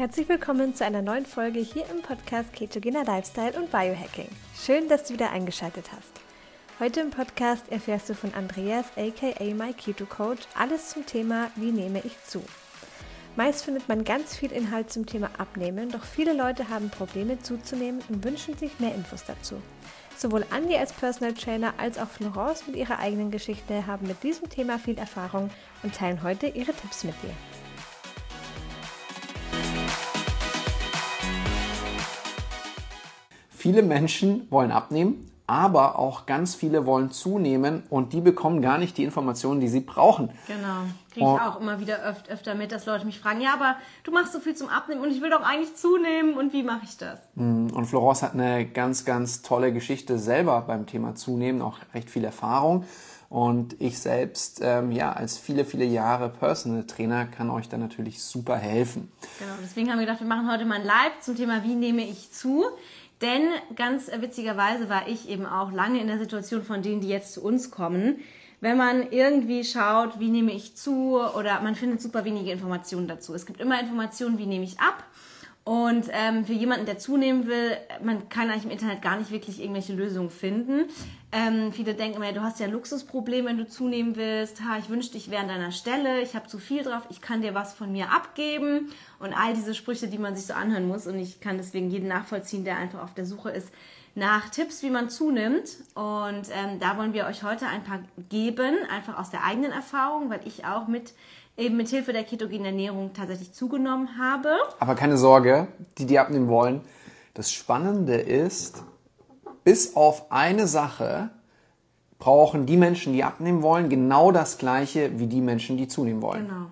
Herzlich willkommen zu einer neuen Folge hier im Podcast Ketogener Lifestyle und Biohacking. Schön, dass du wieder eingeschaltet hast. Heute im Podcast erfährst du von Andreas aka My Keto Coach alles zum Thema Wie nehme ich zu. Meist findet man ganz viel Inhalt zum Thema Abnehmen, doch viele Leute haben Probleme zuzunehmen und wünschen sich mehr Infos dazu. Sowohl Andi als Personal Trainer als auch Florence mit ihrer eigenen Geschichte haben mit diesem Thema viel Erfahrung und teilen heute ihre Tipps mit dir. Viele Menschen wollen abnehmen, aber auch ganz viele wollen zunehmen und die bekommen gar nicht die Informationen, die sie brauchen. Genau, kriege ich auch immer wieder öf öfter mit, dass Leute mich fragen, ja, aber du machst so viel zum Abnehmen und ich will doch eigentlich zunehmen und wie mache ich das? Mm, und Florence hat eine ganz, ganz tolle Geschichte selber beim Thema Zunehmen, auch recht viel Erfahrung. Und ich selbst, ähm, ja, als viele, viele Jahre Personal Trainer kann euch da natürlich super helfen. Genau, deswegen haben wir gedacht, wir machen heute mal ein Live zum Thema, wie nehme ich zu? Denn ganz witzigerweise war ich eben auch lange in der Situation von denen, die jetzt zu uns kommen. Wenn man irgendwie schaut, wie nehme ich zu oder man findet super wenige Informationen dazu. Es gibt immer Informationen, wie nehme ich ab und ähm, für jemanden, der zunehmen will, man kann eigentlich im Internet gar nicht wirklich irgendwelche Lösungen finden. Ähm, viele denken immer, du hast ja Luxusproblem, wenn du zunehmen willst. Ha, ich wünschte, ich wäre an deiner Stelle, ich habe zu viel drauf, ich kann dir was von mir abgeben. Und all diese Sprüche, die man sich so anhören muss. Und ich kann deswegen jeden nachvollziehen, der einfach auf der Suche ist nach Tipps, wie man zunimmt. Und ähm, da wollen wir euch heute ein paar geben, einfach aus der eigenen Erfahrung, weil ich auch mit eben mit Hilfe der ketogenen Ernährung tatsächlich zugenommen habe. Aber keine Sorge, die, die abnehmen wollen. Das Spannende ist, bis auf eine Sache brauchen die Menschen, die abnehmen wollen, genau das Gleiche wie die Menschen, die zunehmen wollen. Genau.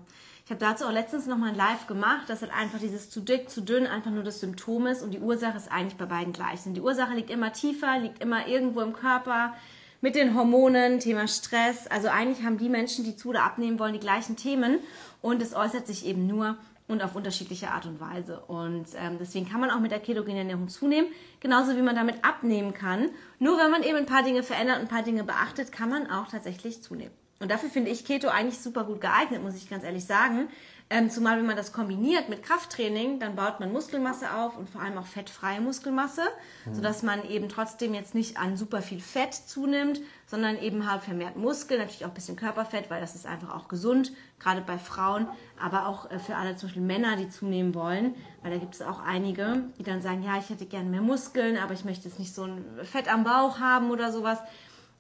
Ich habe dazu auch letztens nochmal ein Live gemacht, dass halt einfach dieses zu dick, zu dünn einfach nur das Symptom ist und die Ursache ist eigentlich bei beiden gleich. Und die Ursache liegt immer tiefer, liegt immer irgendwo im Körper, mit den Hormonen, Thema Stress. Also eigentlich haben die Menschen, die zu oder abnehmen wollen, die gleichen Themen und es äußert sich eben nur und auf unterschiedliche Art und Weise. Und ähm, deswegen kann man auch mit der ketogenen Ernährung zunehmen, genauso wie man damit abnehmen kann. Nur wenn man eben ein paar Dinge verändert und ein paar Dinge beachtet, kann man auch tatsächlich zunehmen. Und dafür finde ich Keto eigentlich super gut geeignet, muss ich ganz ehrlich sagen. Ähm, zumal wenn man das kombiniert mit Krafttraining, dann baut man Muskelmasse auf und vor allem auch fettfreie Muskelmasse, mhm. sodass man eben trotzdem jetzt nicht an super viel Fett zunimmt, sondern eben halt vermehrt Muskel, natürlich auch ein bisschen Körperfett, weil das ist einfach auch gesund, gerade bei Frauen, aber auch äh, für alle zum Beispiel Männer, die zunehmen wollen, weil da gibt es auch einige, die dann sagen, ja, ich hätte gerne mehr Muskeln, aber ich möchte jetzt nicht so ein Fett am Bauch haben oder sowas,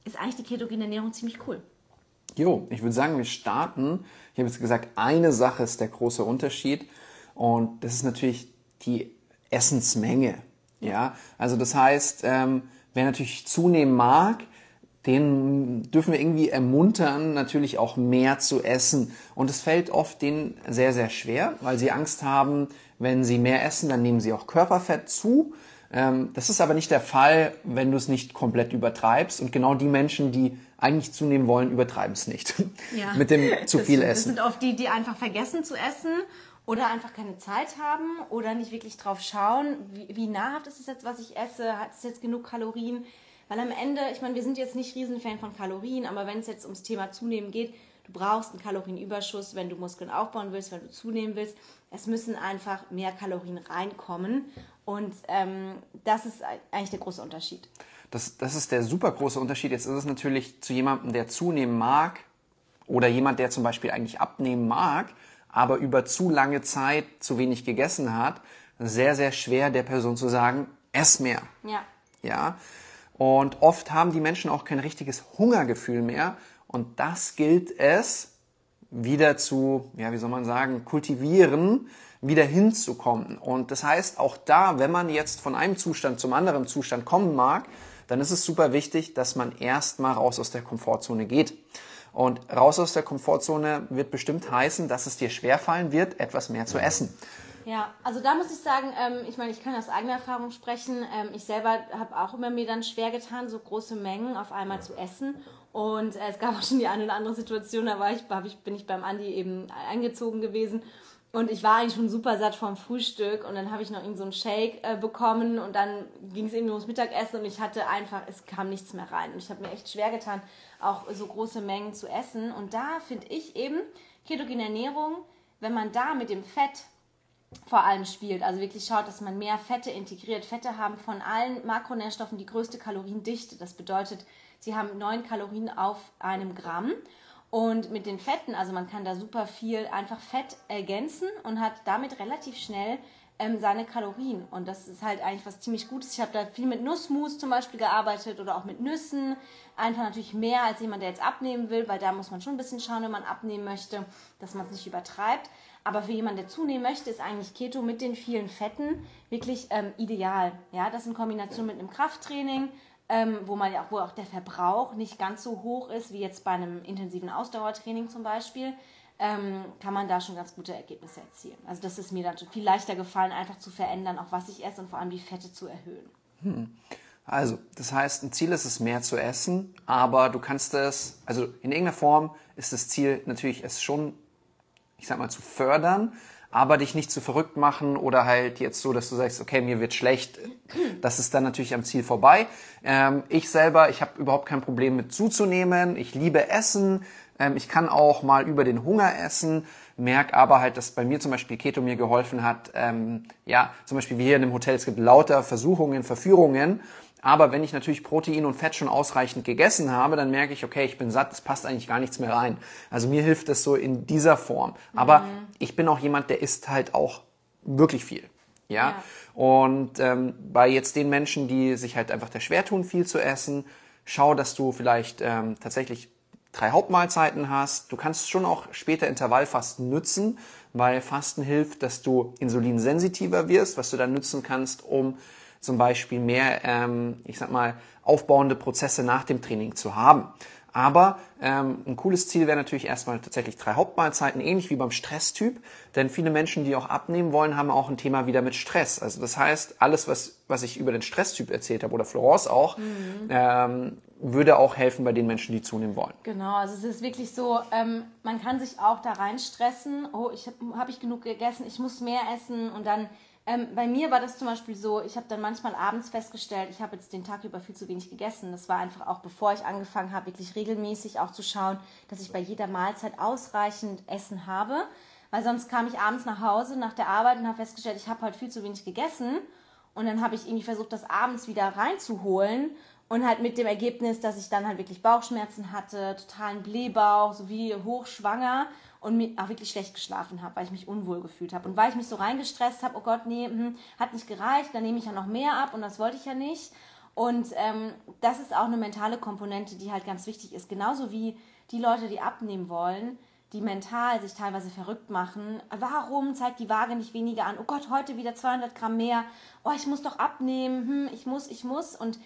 ist eigentlich die ketogene Ernährung ziemlich cool. Jo, ich würde sagen, wir starten. Ich habe jetzt gesagt, eine Sache ist der große Unterschied und das ist natürlich die Essensmenge. Ja, also das heißt, ähm, wer natürlich zunehmen mag, den dürfen wir irgendwie ermuntern, natürlich auch mehr zu essen. Und es fällt oft denen sehr, sehr schwer, weil sie Angst haben, wenn sie mehr essen, dann nehmen sie auch Körperfett zu. Ähm, das ist aber nicht der Fall, wenn du es nicht komplett übertreibst. Und genau die Menschen, die eigentlich zunehmen wollen, übertreiben es nicht. Ja. Mit dem zu viel das, Essen. Das sind oft die, die einfach vergessen zu essen oder einfach keine Zeit haben oder nicht wirklich drauf schauen, wie, wie nahrhaft ist es jetzt, was ich esse, hat es jetzt genug Kalorien. Weil am Ende, ich meine, wir sind jetzt nicht Riesenfan von Kalorien, aber wenn es jetzt ums Thema Zunehmen geht, du brauchst einen Kalorienüberschuss, wenn du Muskeln aufbauen willst, wenn du zunehmen willst. Es müssen einfach mehr Kalorien reinkommen. Und ähm, das ist eigentlich der große Unterschied. Das, das ist der super große Unterschied. Jetzt ist es natürlich zu jemandem, der zunehmen mag oder jemand, der zum Beispiel eigentlich abnehmen mag, aber über zu lange Zeit zu wenig gegessen hat, sehr, sehr schwer der Person zu sagen, ess mehr. Ja. Ja. Und oft haben die Menschen auch kein richtiges Hungergefühl mehr. Und das gilt es wieder zu, ja, wie soll man sagen, kultivieren, wieder hinzukommen. Und das heißt, auch da, wenn man jetzt von einem Zustand zum anderen Zustand kommen mag, dann ist es super wichtig, dass man erstmal raus aus der Komfortzone geht. Und raus aus der Komfortzone wird bestimmt heißen, dass es dir schwerfallen wird, etwas mehr zu essen. Ja, also da muss ich sagen, ähm, ich meine, ich kann aus eigener Erfahrung sprechen. Ähm, ich selber habe auch immer mir dann schwer getan, so große Mengen auf einmal zu essen. Und es gab auch schon die eine oder andere Situation, da war ich, ich, bin ich beim Andi eben eingezogen gewesen und ich war eigentlich schon super satt vom Frühstück und dann habe ich noch irgend so einen Shake äh, bekommen und dann ging es eben ums Mittagessen und ich hatte einfach, es kam nichts mehr rein. Und ich habe mir echt schwer getan, auch so große Mengen zu essen. Und da finde ich eben ketogene Ernährung, wenn man da mit dem Fett vor allem spielt. Also wirklich schaut, dass man mehr Fette integriert. Fette haben von allen Makronährstoffen die größte Kaloriendichte. Das bedeutet, sie haben 9 Kalorien auf einem Gramm. Und mit den Fetten, also man kann da super viel einfach Fett ergänzen und hat damit relativ schnell ähm, seine Kalorien. Und das ist halt eigentlich was ziemlich Gutes. Ich habe da viel mit Nussmus zum Beispiel gearbeitet oder auch mit Nüssen. Einfach natürlich mehr als jemand, der jetzt abnehmen will, weil da muss man schon ein bisschen schauen, wenn man abnehmen möchte, dass man es nicht übertreibt. Aber für jemanden, der zunehmen möchte, ist eigentlich Keto mit den vielen Fetten wirklich ähm, ideal. Ja, das in Kombination mit einem Krafttraining, ähm, wo man ja auch, wo auch der Verbrauch nicht ganz so hoch ist wie jetzt bei einem intensiven Ausdauertraining zum Beispiel, ähm, kann man da schon ganz gute Ergebnisse erzielen. Also das ist mir dann schon viel leichter gefallen, einfach zu verändern, auch was ich esse und vor allem die Fette zu erhöhen. Hm. Also, das heißt, ein Ziel ist es, mehr zu essen, aber du kannst es, also in irgendeiner Form ist das Ziel natürlich, es schon ich sag mal, zu fördern, aber dich nicht zu verrückt machen oder halt jetzt so, dass du sagst, okay, mir wird schlecht. Das ist dann natürlich am Ziel vorbei. Ähm, ich selber, ich habe überhaupt kein Problem mit zuzunehmen. Ich liebe Essen. Ähm, ich kann auch mal über den Hunger essen. Merk aber halt, dass bei mir zum Beispiel Keto mir geholfen hat. Ähm, ja, zum Beispiel wie hier in dem Hotel, es gibt lauter Versuchungen, Verführungen. Aber wenn ich natürlich Protein und Fett schon ausreichend gegessen habe, dann merke ich, okay, ich bin satt, es passt eigentlich gar nichts mehr rein. Also mir hilft es so in dieser Form. Aber mhm. ich bin auch jemand, der isst halt auch wirklich viel. Ja. ja. Und ähm, bei jetzt den Menschen, die sich halt einfach der schwer tun, viel zu essen, schau, dass du vielleicht ähm, tatsächlich drei Hauptmahlzeiten hast. Du kannst schon auch später Intervallfasten nützen, weil Fasten hilft, dass du insulinsensitiver wirst, was du dann nützen kannst, um zum Beispiel mehr, ähm, ich sag mal, aufbauende Prozesse nach dem Training zu haben. Aber ähm, ein cooles Ziel wäre natürlich erstmal tatsächlich drei Hauptmahlzeiten, ähnlich wie beim Stresstyp. Denn viele Menschen, die auch abnehmen wollen, haben auch ein Thema wieder mit Stress. Also das heißt, alles, was, was ich über den Stresstyp erzählt habe, oder Florence auch, mhm. ähm, würde auch helfen bei den Menschen, die zunehmen wollen. Genau, also es ist wirklich so, ähm, man kann sich auch da rein stressen. Oh, ich habe hab ich genug gegessen, ich muss mehr essen und dann ähm, bei mir war das zum Beispiel so, ich habe dann manchmal abends festgestellt, ich habe jetzt den Tag über viel zu wenig gegessen. Das war einfach auch, bevor ich angefangen habe, wirklich regelmäßig auch zu schauen, dass ich bei jeder Mahlzeit ausreichend Essen habe. Weil sonst kam ich abends nach Hause nach der Arbeit und habe festgestellt, ich habe halt viel zu wenig gegessen. Und dann habe ich irgendwie versucht, das abends wieder reinzuholen. Und halt mit dem Ergebnis, dass ich dann halt wirklich Bauchschmerzen hatte, totalen Blähbauch, sowie hochschwanger und auch wirklich schlecht geschlafen habe, weil ich mich unwohl gefühlt habe. Und weil ich mich so reingestresst habe, oh Gott, nee, hm, hat nicht gereicht, dann nehme ich ja noch mehr ab und das wollte ich ja nicht. Und ähm, das ist auch eine mentale Komponente, die halt ganz wichtig ist. Genauso wie die Leute, die abnehmen wollen, die mental sich teilweise verrückt machen. Warum zeigt die Waage nicht weniger an? Oh Gott, heute wieder 200 Gramm mehr. Oh, ich muss doch abnehmen. Hm, ich muss, ich muss. Und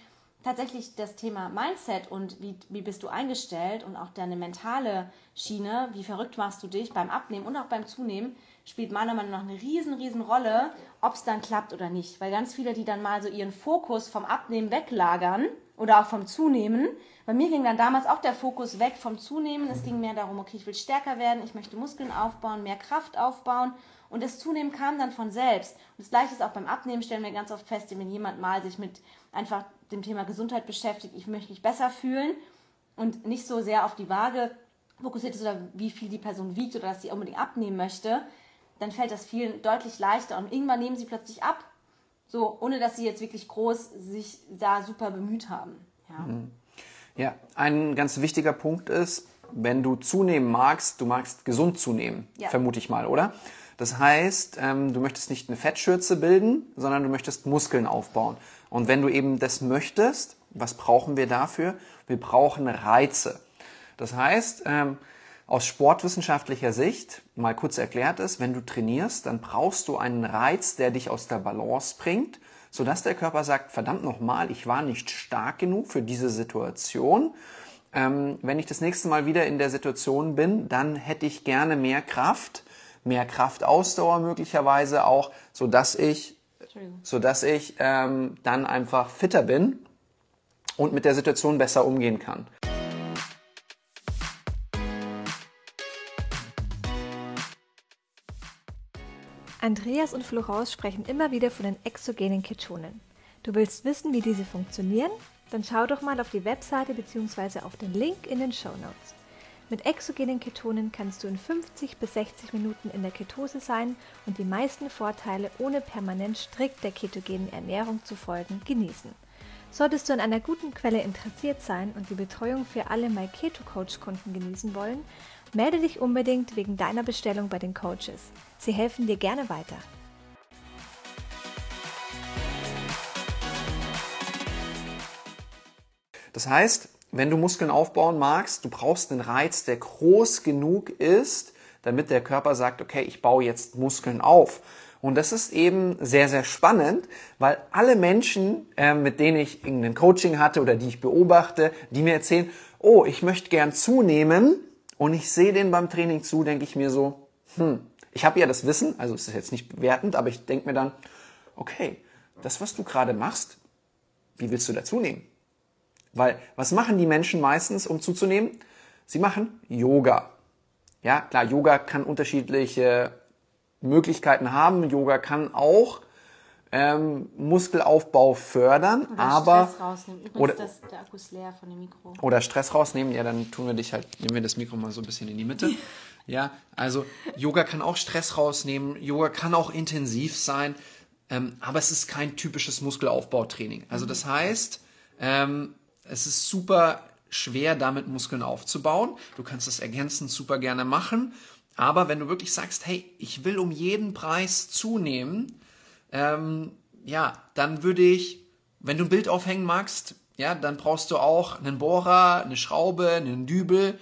tatsächlich das Thema Mindset und wie, wie bist du eingestellt und auch deine mentale Schiene, wie verrückt machst du dich beim Abnehmen und auch beim Zunehmen, spielt meiner Meinung nach eine riesen, riesen Rolle, ob es dann klappt oder nicht. Weil ganz viele, die dann mal so ihren Fokus vom Abnehmen weglagern oder auch vom Zunehmen, bei mir ging dann damals auch der Fokus weg vom Zunehmen. Es ging mehr darum, okay, ich will stärker werden, ich möchte Muskeln aufbauen, mehr Kraft aufbauen. Und das Zunehmen kam dann von selbst. Und das Gleiche ist auch beim Abnehmen, stellen wir ganz oft fest, wenn jemand mal sich mit einfach dem Thema Gesundheit beschäftigt, ich möchte mich besser fühlen und nicht so sehr auf die Waage fokussiert ist oder wie viel die Person wiegt oder dass sie unbedingt abnehmen möchte, dann fällt das vielen deutlich leichter und irgendwann nehmen sie plötzlich ab, so ohne dass sie jetzt wirklich groß sich da super bemüht haben. Ja, mhm. ja ein ganz wichtiger Punkt ist, wenn du zunehmen magst, du magst gesund zunehmen, ja. vermute ich mal, oder? Das heißt, ähm, du möchtest nicht eine Fettschürze bilden, sondern du möchtest Muskeln aufbauen. Und wenn du eben das möchtest, was brauchen wir dafür? Wir brauchen Reize. Das heißt, ähm, aus sportwissenschaftlicher Sicht, mal kurz erklärt ist, wenn du trainierst, dann brauchst du einen Reiz, der dich aus der Balance bringt, sodass der Körper sagt, verdammt nochmal, ich war nicht stark genug für diese Situation. Ähm, wenn ich das nächste Mal wieder in der Situation bin, dann hätte ich gerne mehr Kraft, mehr Kraftausdauer möglicherweise auch, sodass ich sodass ich ähm, dann einfach fitter bin und mit der Situation besser umgehen kann. Andreas und Florence sprechen immer wieder von den exogenen Ketonen. Du willst wissen, wie diese funktionieren? Dann schau doch mal auf die Webseite bzw. auf den Link in den Show Notes. Mit exogenen Ketonen kannst du in 50 bis 60 Minuten in der Ketose sein und die meisten Vorteile ohne permanent strikt der ketogenen Ernährung zu folgen genießen. Solltest du an einer guten Quelle interessiert sein und die Betreuung für alle MyKetoCoach-Kunden genießen wollen, melde dich unbedingt wegen deiner Bestellung bei den Coaches. Sie helfen dir gerne weiter. Das heißt, wenn du Muskeln aufbauen magst, du brauchst einen Reiz, der groß genug ist, damit der Körper sagt, okay, ich baue jetzt Muskeln auf. Und das ist eben sehr, sehr spannend, weil alle Menschen, äh, mit denen ich irgendein Coaching hatte oder die ich beobachte, die mir erzählen, oh, ich möchte gern zunehmen und ich sehe den beim Training zu, denke ich mir so, hm, ich habe ja das Wissen, also es ist jetzt nicht bewertend, aber ich denke mir dann, okay, das, was du gerade machst, wie willst du dazu nehmen? Weil was machen die Menschen meistens, um zuzunehmen? Sie machen Yoga. Ja, klar, Yoga kann unterschiedliche Möglichkeiten haben. Yoga kann auch ähm, Muskelaufbau fördern, Oder aber Stress rausnehmen. Übrigens, oder, das, der Akku ist leer von dem Mikro. oder Stress rausnehmen, ja, dann tun wir dich halt, nehmen wir das Mikro mal so ein bisschen in die Mitte. Ja, also Yoga kann auch Stress rausnehmen, Yoga kann auch intensiv sein, ähm, aber es ist kein typisches Muskelaufbautraining. Also das heißt, ähm, es ist super schwer, damit Muskeln aufzubauen. Du kannst das ergänzend super gerne machen. Aber wenn du wirklich sagst, hey, ich will um jeden Preis zunehmen, ähm, ja, dann würde ich, wenn du ein Bild aufhängen magst, ja, dann brauchst du auch einen Bohrer, eine Schraube, einen Dübel,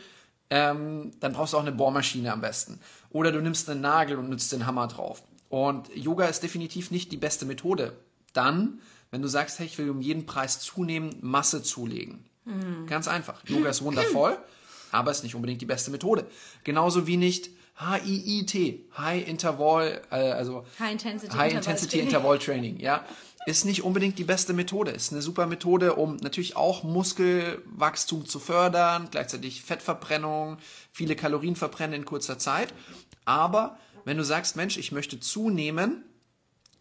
ähm, dann brauchst du auch eine Bohrmaschine am besten. Oder du nimmst einen Nagel und nutzt den Hammer drauf. Und Yoga ist definitiv nicht die beste Methode. Dann, wenn du sagst, hey, ich will um jeden Preis zunehmen, Masse zulegen. Ganz einfach. Yoga ist wundervoll, aber ist nicht unbedingt die beste Methode. Genauso wie nicht HIIT, High Interval, äh, also High Intensity High Interval Intensity Training. Interval Training, ja. Ist nicht unbedingt die beste Methode. Ist eine super Methode, um natürlich auch Muskelwachstum zu fördern, gleichzeitig Fettverbrennung, viele Kalorien verbrennen in kurzer Zeit. Aber wenn du sagst, Mensch, ich möchte zunehmen,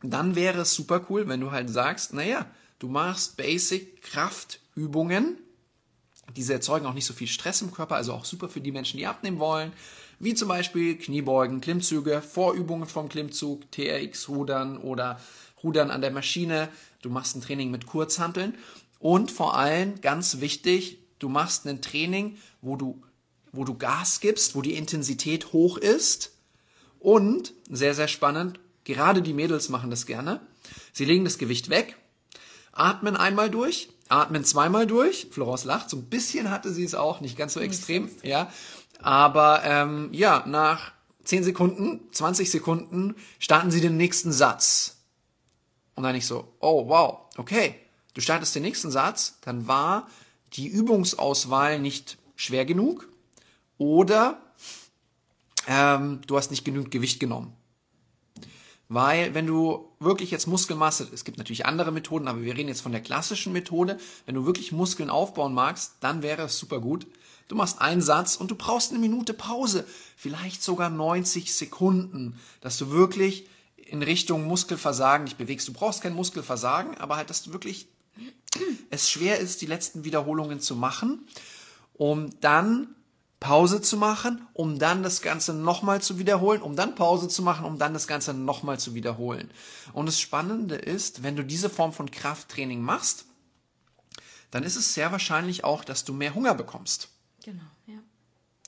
dann wäre es super cool, wenn du halt sagst, naja, du machst Basic Kraftübungen, diese erzeugen auch nicht so viel Stress im Körper, also auch super für die Menschen, die abnehmen wollen, wie zum Beispiel Kniebeugen, Klimmzüge, Vorübungen vom Klimmzug, TRX-Rudern oder Rudern an der Maschine. Du machst ein Training mit Kurzhanteln. Und vor allem ganz wichtig, du machst ein Training, wo du, wo du Gas gibst, wo die Intensität hoch ist. Und sehr, sehr spannend, gerade die Mädels machen das gerne. Sie legen das Gewicht weg, atmen einmal durch, atmen zweimal durch. Florence lacht, so ein bisschen hatte sie es auch, nicht ganz so extrem, ja. Aber ähm, ja, nach 10 Sekunden, 20 Sekunden starten sie den nächsten Satz. Und dann ich so, oh wow, okay, du startest den nächsten Satz, dann war die Übungsauswahl nicht schwer genug oder ähm, du hast nicht genügend Gewicht genommen. Weil wenn du wirklich jetzt Muskelmasse, es gibt natürlich andere Methoden, aber wir reden jetzt von der klassischen Methode, wenn du wirklich Muskeln aufbauen magst, dann wäre es super gut. Du machst einen Satz und du brauchst eine Minute Pause, vielleicht sogar 90 Sekunden, dass du wirklich in Richtung Muskelversagen dich bewegst. Du brauchst kein Muskelversagen, aber halt, dass du wirklich es schwer ist, die letzten Wiederholungen zu machen, um dann Pause zu machen, um dann das Ganze nochmal zu wiederholen, um dann Pause zu machen, um dann das Ganze nochmal zu wiederholen. Und das Spannende ist, wenn du diese Form von Krafttraining machst, dann ist es sehr wahrscheinlich auch, dass du mehr Hunger bekommst. Genau, ja.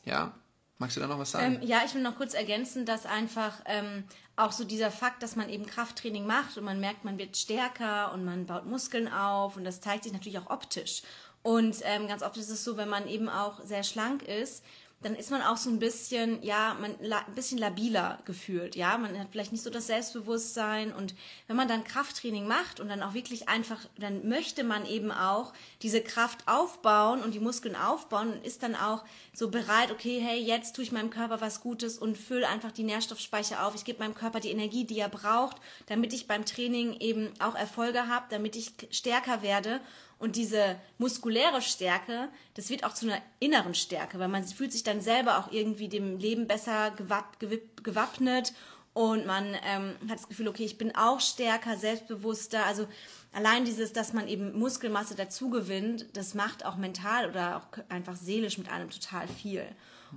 Ja? Magst du da noch was sagen? Ähm, ja, ich will noch kurz ergänzen, dass einfach ähm, auch so dieser Fakt, dass man eben Krafttraining macht und man merkt, man wird stärker und man baut Muskeln auf und das zeigt sich natürlich auch optisch. Und ähm, ganz oft ist es so, wenn man eben auch sehr schlank ist, dann ist man auch so ein bisschen, ja, man ein bisschen labiler gefühlt, ja, man hat vielleicht nicht so das Selbstbewusstsein. Und wenn man dann Krafttraining macht und dann auch wirklich einfach, dann möchte man eben auch diese Kraft aufbauen und die Muskeln aufbauen und ist dann auch so bereit, okay, hey, jetzt tue ich meinem Körper was Gutes und fülle einfach die Nährstoffspeicher auf, ich gebe meinem Körper die Energie, die er braucht, damit ich beim Training eben auch Erfolge habe, damit ich stärker werde und diese muskuläre Stärke, das wird auch zu einer inneren Stärke, weil man fühlt sich dann selber auch irgendwie dem Leben besser gewappnet und man ähm, hat das Gefühl, okay, ich bin auch stärker, selbstbewusster. Also allein dieses, dass man eben Muskelmasse dazu gewinnt, das macht auch mental oder auch einfach seelisch mit einem total viel.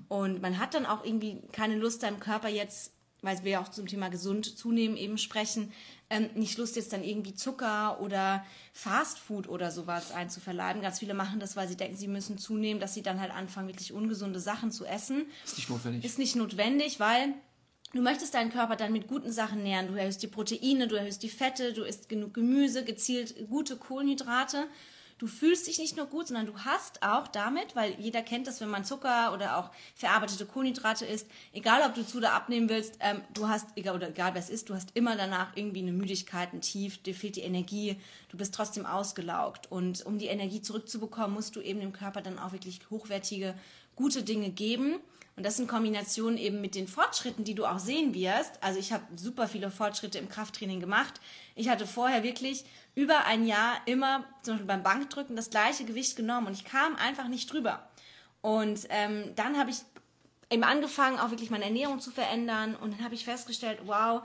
Und man hat dann auch irgendwie keine Lust, seinem Körper jetzt, weil wir ja auch zum Thema gesund zunehmen eben sprechen, ähm, nicht Lust jetzt dann irgendwie Zucker oder Fastfood oder sowas einzuverleiben. Ganz viele machen das, weil sie denken, sie müssen zunehmen, dass sie dann halt anfangen, wirklich ungesunde Sachen zu essen. Ist nicht notwendig. Ist nicht notwendig, weil Du möchtest deinen Körper dann mit guten Sachen nähren. Du erhöhst die Proteine, du erhöhst die Fette, du isst genug Gemüse, gezielt gute Kohlenhydrate. Du fühlst dich nicht nur gut, sondern du hast auch damit, weil jeder kennt das, wenn man Zucker oder auch verarbeitete Kohlenhydrate isst, egal ob du zu oder abnehmen willst, ähm, du hast, egal oder egal was ist, du hast immer danach irgendwie eine Müdigkeit, ein Tief, dir fehlt die Energie, du bist trotzdem ausgelaugt. Und um die Energie zurückzubekommen, musst du eben dem Körper dann auch wirklich hochwertige, gute Dinge geben. Und das in Kombination eben mit den Fortschritten, die du auch sehen wirst. Also ich habe super viele Fortschritte im Krafttraining gemacht. Ich hatte vorher wirklich über ein Jahr immer zum Beispiel beim Bankdrücken das gleiche Gewicht genommen und ich kam einfach nicht drüber. Und ähm, dann habe ich eben angefangen, auch wirklich meine Ernährung zu verändern und dann habe ich festgestellt, wow,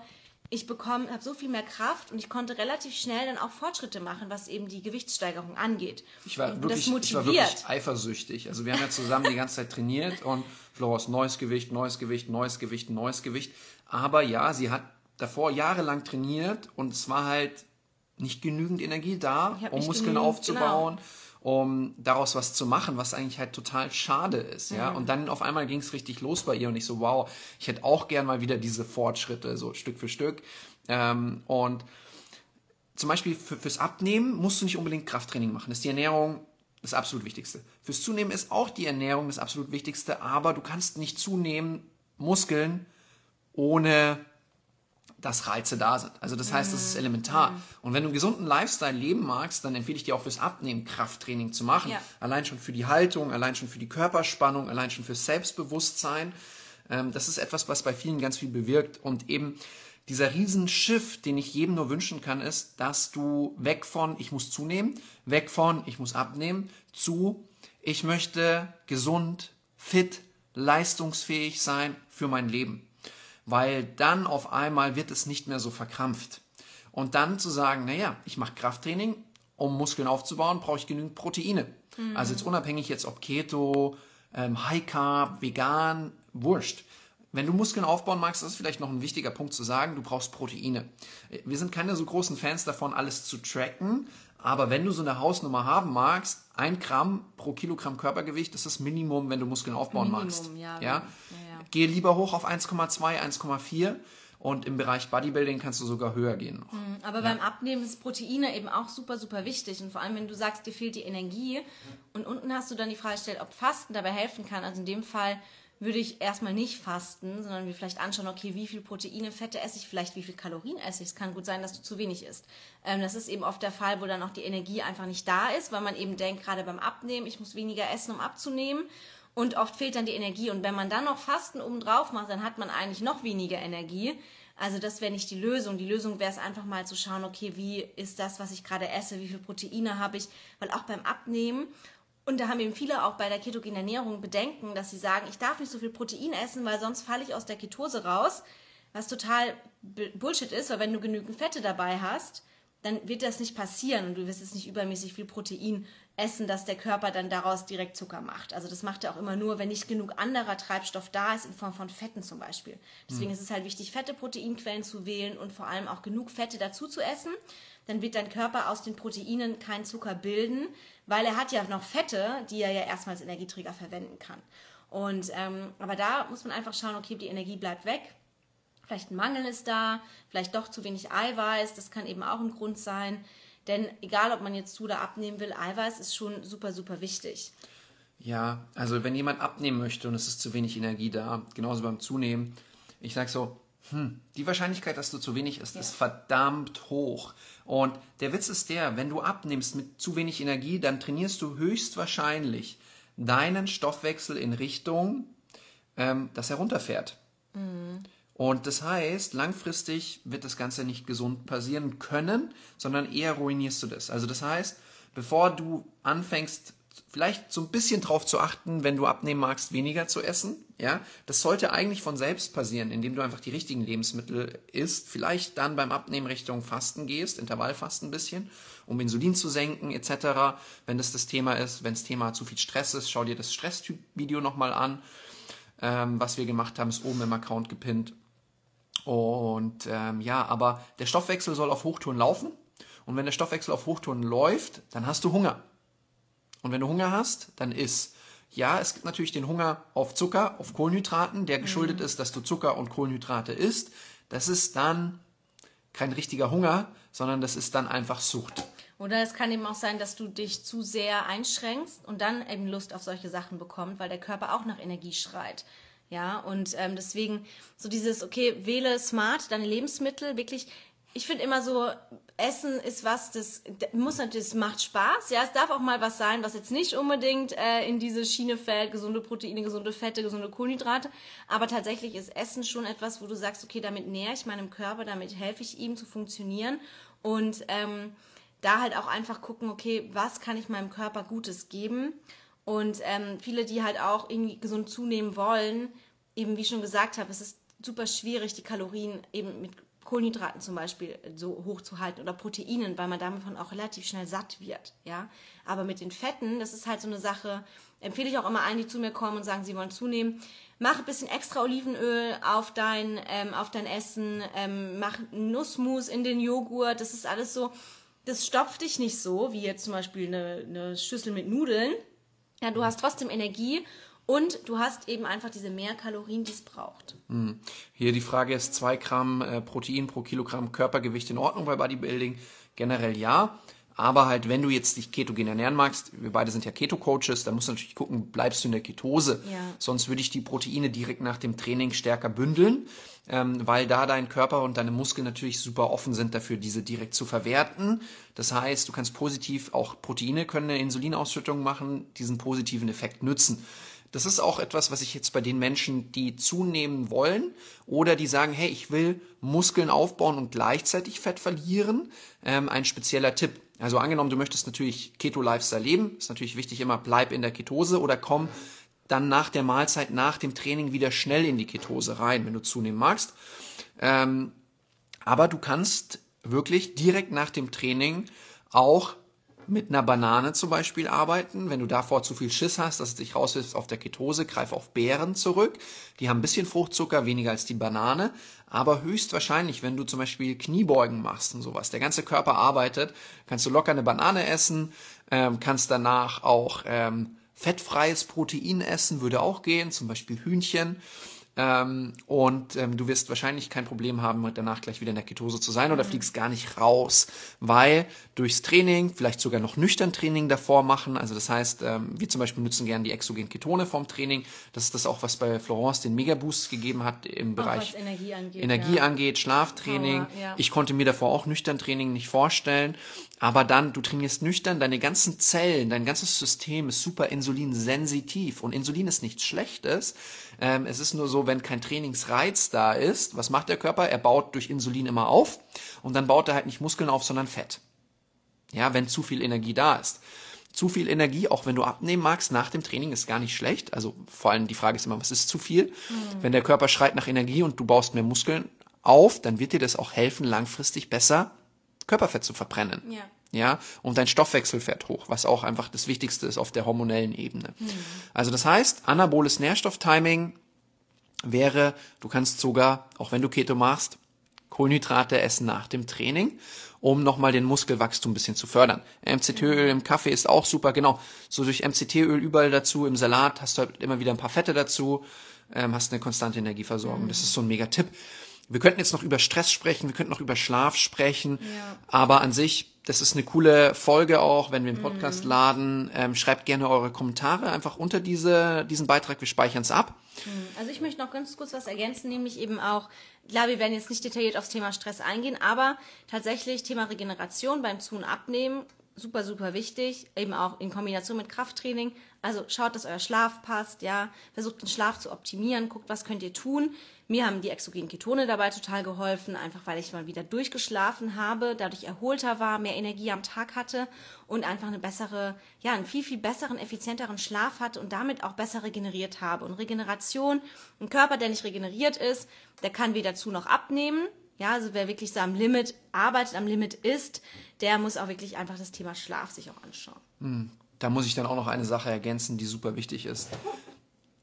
ich bekomme, habe so viel mehr Kraft und ich konnte relativ schnell dann auch Fortschritte machen, was eben die Gewichtssteigerung angeht. Ich war, wirklich, ich war wirklich eifersüchtig. Also wir haben ja zusammen die ganze Zeit trainiert und Floris neues Gewicht, neues Gewicht, neues Gewicht, neues Gewicht. Aber ja, sie hat davor jahrelang trainiert und es war halt nicht genügend Energie da, um Muskeln genügend, aufzubauen, um daraus was zu machen, was eigentlich halt total schade ist, ja. Und dann auf einmal ging es richtig los bei ihr und ich so, wow, ich hätte auch gern mal wieder diese Fortschritte, so Stück für Stück. Ähm, und zum Beispiel für, fürs Abnehmen musst du nicht unbedingt Krafttraining machen. Das ist die Ernährung das absolut Wichtigste. Fürs Zunehmen ist auch die Ernährung das absolut Wichtigste, aber du kannst nicht zunehmen, Muskeln, ohne dass Reize da sind. Also das heißt, das ist elementar. Und wenn du einen gesunden Lifestyle leben magst, dann empfehle ich dir auch fürs Abnehmen Krafttraining zu machen. Ja. Allein schon für die Haltung, allein schon für die Körperspannung, allein schon fürs Selbstbewusstsein. Ähm, das ist etwas, was bei vielen ganz viel bewirkt. Und eben dieser Riesenschiff, den ich jedem nur wünschen kann, ist, dass du weg von ich muss zunehmen, weg von ich muss abnehmen, zu ich möchte gesund, fit, leistungsfähig sein für mein Leben. Weil dann auf einmal wird es nicht mehr so verkrampft. Und dann zu sagen, naja, ich mache Krafttraining, um Muskeln aufzubauen, brauche ich genügend Proteine. Also jetzt unabhängig jetzt ob Keto, ähm, High Carb, vegan, wurscht. Wenn du Muskeln aufbauen magst, das ist vielleicht noch ein wichtiger Punkt zu sagen, du brauchst Proteine. Wir sind keine so großen Fans davon, alles zu tracken, aber wenn du so eine Hausnummer haben magst, ein Gramm pro Kilogramm Körpergewicht ist das Minimum, wenn du Muskeln aufbauen Minimum, magst. ja, ja? ja, ja. Gehe lieber hoch auf 1,2, 1,4 und im Bereich Bodybuilding kannst du sogar höher gehen. noch. Aber beim Abnehmen ist Proteine eben auch super, super wichtig. Und vor allem, wenn du sagst, dir fehlt die Energie und unten hast du dann die Frage gestellt, ob Fasten dabei helfen kann. Also in dem Fall würde ich erstmal nicht fasten, sondern mir vielleicht anschauen, okay, wie viel Proteine, Fette esse ich, vielleicht wie viel Kalorien esse ich. Es kann gut sein, dass du zu wenig isst. Ähm, das ist eben oft der Fall, wo dann auch die Energie einfach nicht da ist, weil man eben denkt, gerade beim Abnehmen, ich muss weniger essen, um abzunehmen. Und oft fehlt dann die Energie. Und wenn man dann noch Fasten obendrauf macht, dann hat man eigentlich noch weniger Energie. Also das wäre nicht die Lösung. Die Lösung wäre es einfach mal zu schauen, okay, wie ist das, was ich gerade esse, wie viel Proteine habe ich, weil auch beim Abnehmen und da haben eben viele auch bei der ketogenen Ernährung Bedenken, dass sie sagen, ich darf nicht so viel Protein essen, weil sonst falle ich aus der Ketose raus, was total Bullshit ist, weil wenn du genügend Fette dabei hast, dann wird das nicht passieren und du wirst jetzt nicht übermäßig viel Protein essen, dass der Körper dann daraus direkt Zucker macht. Also das macht er auch immer nur, wenn nicht genug anderer Treibstoff da ist, in Form von Fetten zum Beispiel. Deswegen ist es halt wichtig, fette Proteinquellen zu wählen und vor allem auch genug Fette dazu zu essen. Dann wird dein Körper aus den Proteinen keinen Zucker bilden, weil er hat ja noch Fette, die er ja erstmal als Energieträger verwenden kann. Und ähm, aber da muss man einfach schauen, okay, die Energie bleibt weg. Vielleicht ein Mangel ist da, vielleicht doch zu wenig Eiweiß, das kann eben auch ein Grund sein. Denn egal, ob man jetzt zu oder abnehmen will, Eiweiß ist schon super, super wichtig. Ja, also wenn jemand abnehmen möchte und es ist zu wenig Energie da, genauso beim Zunehmen, ich sag so, hm, die Wahrscheinlichkeit, dass du zu wenig isst, ist verdammt hoch. Und der Witz ist der, wenn du abnimmst mit zu wenig Energie, dann trainierst du höchstwahrscheinlich deinen Stoffwechsel in Richtung, ähm, dass er runterfährt. Und das heißt, langfristig wird das Ganze nicht gesund passieren können, sondern eher ruinierst du das. Also das heißt, bevor du anfängst, vielleicht so ein bisschen drauf zu achten, wenn du abnehmen magst, weniger zu essen, ja, das sollte eigentlich von selbst passieren, indem du einfach die richtigen Lebensmittel isst, vielleicht dann beim Abnehmen Richtung Fasten gehst, Intervallfasten ein bisschen um Insulin zu senken etc., wenn das das Thema ist. Wenn das Thema zu viel Stress ist, schau dir das Stresstyp-Video nochmal an. Ähm, was wir gemacht haben, ist oben im Account gepinnt. Und ähm, ja, aber der Stoffwechsel soll auf Hochtouren laufen. Und wenn der Stoffwechsel auf Hochtouren läuft, dann hast du Hunger. Und wenn du Hunger hast, dann isst. Ja, es gibt natürlich den Hunger auf Zucker, auf Kohlenhydraten, der geschuldet mhm. ist, dass du Zucker und Kohlenhydrate isst. Das ist dann kein richtiger Hunger, sondern das ist dann einfach Sucht. Oder es kann eben auch sein, dass du dich zu sehr einschränkst und dann eben Lust auf solche Sachen bekommst, weil der Körper auch nach Energie schreit. Ja, und ähm, deswegen so dieses, okay, wähle smart deine Lebensmittel, wirklich ich finde immer so, Essen ist was, das muss natürlich, das macht Spaß. Ja, es darf auch mal was sein, was jetzt nicht unbedingt äh, in diese Schiene fällt, gesunde Proteine, gesunde Fette, gesunde Kohlenhydrate. Aber tatsächlich ist Essen schon etwas, wo du sagst, okay, damit nähere ich meinem Körper, damit helfe ich ihm zu funktionieren. Und ähm, da halt auch einfach gucken, okay, was kann ich meinem Körper Gutes geben? Und ähm, viele, die halt auch irgendwie gesund zunehmen wollen, eben wie ich schon gesagt habe, es ist super schwierig, die Kalorien eben mit Kohlenhydraten zum Beispiel so hoch zu halten oder Proteinen, weil man davon auch relativ schnell satt wird. Ja? Aber mit den Fetten, das ist halt so eine Sache, empfehle ich auch immer allen, die zu mir kommen und sagen, sie wollen zunehmen. Mach ein bisschen extra Olivenöl auf dein, ähm, auf dein Essen, ähm, mach Nussmus in den Joghurt, das ist alles so, das stopft dich nicht so, wie jetzt zum Beispiel eine, eine Schüssel mit Nudeln. Ja, du hast trotzdem Energie und du hast eben einfach diese mehr Kalorien, die es braucht. Hm. Hier die Frage ist, 2 Gramm äh, Protein pro Kilogramm Körpergewicht in Ordnung bei Bodybuilding? Generell ja. Aber halt, wenn du jetzt dich ketogen ernähren magst, wir beide sind ja Keto-Coaches, dann musst du natürlich gucken, bleibst du in der Ketose. Ja. Sonst würde ich die Proteine direkt nach dem Training stärker bündeln, ähm, weil da dein Körper und deine Muskeln natürlich super offen sind dafür, diese direkt zu verwerten. Das heißt, du kannst positiv, auch Proteine können eine Insulinausschüttung machen, diesen positiven Effekt nützen. Das ist auch etwas, was ich jetzt bei den Menschen, die zunehmen wollen oder die sagen, hey, ich will Muskeln aufbauen und gleichzeitig Fett verlieren, ähm, ein spezieller Tipp. Also angenommen, du möchtest natürlich Keto-Lifestyle leben, ist natürlich wichtig immer, bleib in der Ketose oder komm dann nach der Mahlzeit, nach dem Training wieder schnell in die Ketose rein, wenn du zunehmen magst. Ähm, aber du kannst wirklich direkt nach dem Training auch mit einer Banane zum Beispiel arbeiten. Wenn du davor zu viel Schiss hast, dass es dich raushilft auf der Ketose, greif auf Beeren zurück. Die haben ein bisschen Fruchtzucker, weniger als die Banane. Aber höchstwahrscheinlich, wenn du zum Beispiel Kniebeugen machst und sowas, der ganze Körper arbeitet, kannst du locker eine Banane essen, ähm, kannst danach auch ähm, fettfreies Protein essen, würde auch gehen, zum Beispiel Hühnchen. Ähm, und ähm, du wirst wahrscheinlich kein Problem haben, danach gleich wieder in der Ketose zu sein oder mhm. fliegst gar nicht raus, weil durchs Training, vielleicht sogar noch nüchtern Training davor machen, also das heißt, ähm, wir zum Beispiel nutzen gerne die exogen Ketone vom Training. Das ist das auch, was bei Florence den Megaboost gegeben hat im Bereich was Energie angeht, Energie ja. angeht Schlaftraining. Power, ja. Ich konnte mir davor auch nüchtern Training nicht vorstellen, aber dann, du trainierst nüchtern, deine ganzen Zellen, dein ganzes System ist super insulinsensitiv und Insulin ist nichts Schlechtes. Ähm, es ist nur so, wenn kein Trainingsreiz da ist, was macht der Körper? Er baut durch Insulin immer auf und dann baut er halt nicht Muskeln auf, sondern Fett. Ja, wenn zu viel Energie da ist. Zu viel Energie, auch wenn du abnehmen magst, nach dem Training ist gar nicht schlecht. Also vor allem die Frage ist immer, was ist zu viel? Mhm. Wenn der Körper schreit nach Energie und du baust mehr Muskeln auf, dann wird dir das auch helfen, langfristig besser Körperfett zu verbrennen. Ja. Ja, und dein Stoffwechsel fährt hoch, was auch einfach das Wichtigste ist auf der hormonellen Ebene. Mhm. Also das heißt, anaboles Nährstofftiming wäre, du kannst sogar, auch wenn du Keto machst, Kohlenhydrate essen nach dem Training, um nochmal den Muskelwachstum ein bisschen zu fördern. MCT-Öl im Kaffee ist auch super, genau. So durch MCT-Öl überall dazu, im Salat hast du halt immer wieder ein paar Fette dazu, ähm, hast eine konstante Energieversorgung. Mhm. Das ist so ein mega Tipp. Wir könnten jetzt noch über Stress sprechen, wir könnten noch über Schlaf sprechen, ja. aber an sich, das ist eine coole Folge auch, wenn wir einen Podcast mhm. laden. Ähm, schreibt gerne eure Kommentare einfach unter diese, diesen Beitrag, wir speichern es ab. Mhm. Also ich möchte noch ganz kurz was ergänzen, nämlich eben auch, klar, wir werden jetzt nicht detailliert aufs Thema Stress eingehen, aber tatsächlich Thema Regeneration beim Zu- und Abnehmen super, super wichtig, eben auch in Kombination mit Krafttraining. Also schaut, dass euer Schlaf passt, ja, versucht den Schlaf zu optimieren, guckt, was könnt ihr tun. Mir haben die exogenen Ketone dabei total geholfen, einfach weil ich mal wieder durchgeschlafen habe, dadurch erholter war, mehr Energie am Tag hatte und einfach eine bessere, ja, einen viel, viel besseren, effizienteren Schlaf hatte und damit auch besser regeneriert habe. Und Regeneration, ein Körper, der nicht regeneriert ist, der kann weder zu noch abnehmen Ja, also wer wirklich so am Limit arbeitet, am Limit ist, der muss auch wirklich einfach das Thema Schlaf sich auch anschauen. Da muss ich dann auch noch eine Sache ergänzen, die super wichtig ist.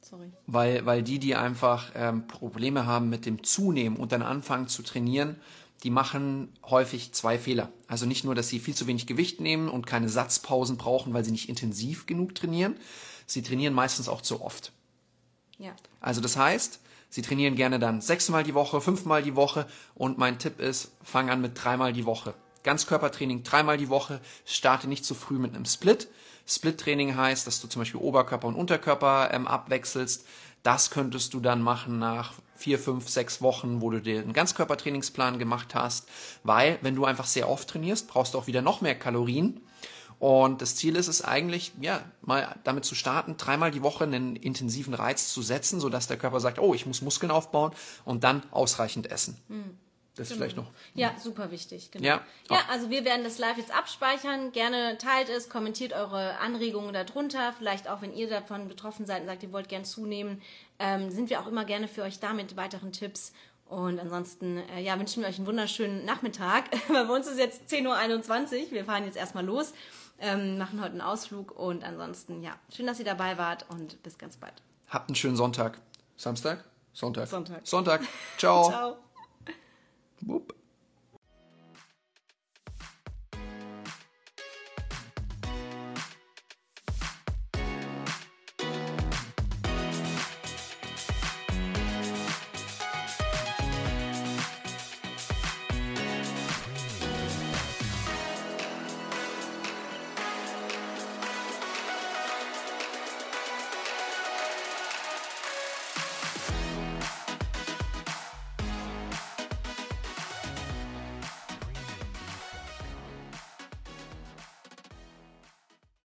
Sorry. Weil, weil die, die einfach ähm, Probleme haben mit dem Zunehmen und dann anfangen zu trainieren, die machen häufig zwei Fehler. Also nicht nur, dass sie viel zu wenig Gewicht nehmen und keine Satzpausen brauchen, weil sie nicht intensiv genug trainieren. Sie trainieren meistens auch zu oft. Ja. Also das heißt, sie trainieren gerne dann sechsmal die Woche, fünfmal die Woche und mein Tipp ist, fang an mit dreimal die Woche. Ganzkörpertraining dreimal die Woche, starte nicht zu früh mit einem Split. Split-Training heißt, dass du zum Beispiel Oberkörper und Unterkörper ähm, abwechselst. Das könntest du dann machen nach vier, fünf, sechs Wochen, wo du dir einen Ganzkörpertrainingsplan gemacht hast, weil wenn du einfach sehr oft trainierst, brauchst du auch wieder noch mehr Kalorien. Und das Ziel ist es eigentlich, ja, mal damit zu starten, dreimal die Woche einen intensiven Reiz zu setzen, sodass der Körper sagt, oh, ich muss Muskeln aufbauen und dann ausreichend essen. Das ist vielleicht noch. Ja, super wichtig. Genau. Ja. ja, also wir werden das live jetzt abspeichern. Gerne teilt es, kommentiert eure Anregungen darunter. Vielleicht auch, wenn ihr davon betroffen seid und sagt, ihr wollt gern zunehmen, ähm, sind wir auch immer gerne für euch da mit weiteren Tipps. Und ansonsten äh, ja, wünschen wir euch einen wunderschönen Nachmittag. Bei uns ist jetzt 10.21 Uhr. Wir fahren jetzt erstmal los, ähm, machen heute einen Ausflug. Und ansonsten, ja, schön, dass ihr dabei wart und bis ganz bald. Habt einen schönen Sonntag. Samstag? Sonntag. Sonntag. Sonntag. Ciao. Ciao. Wupp.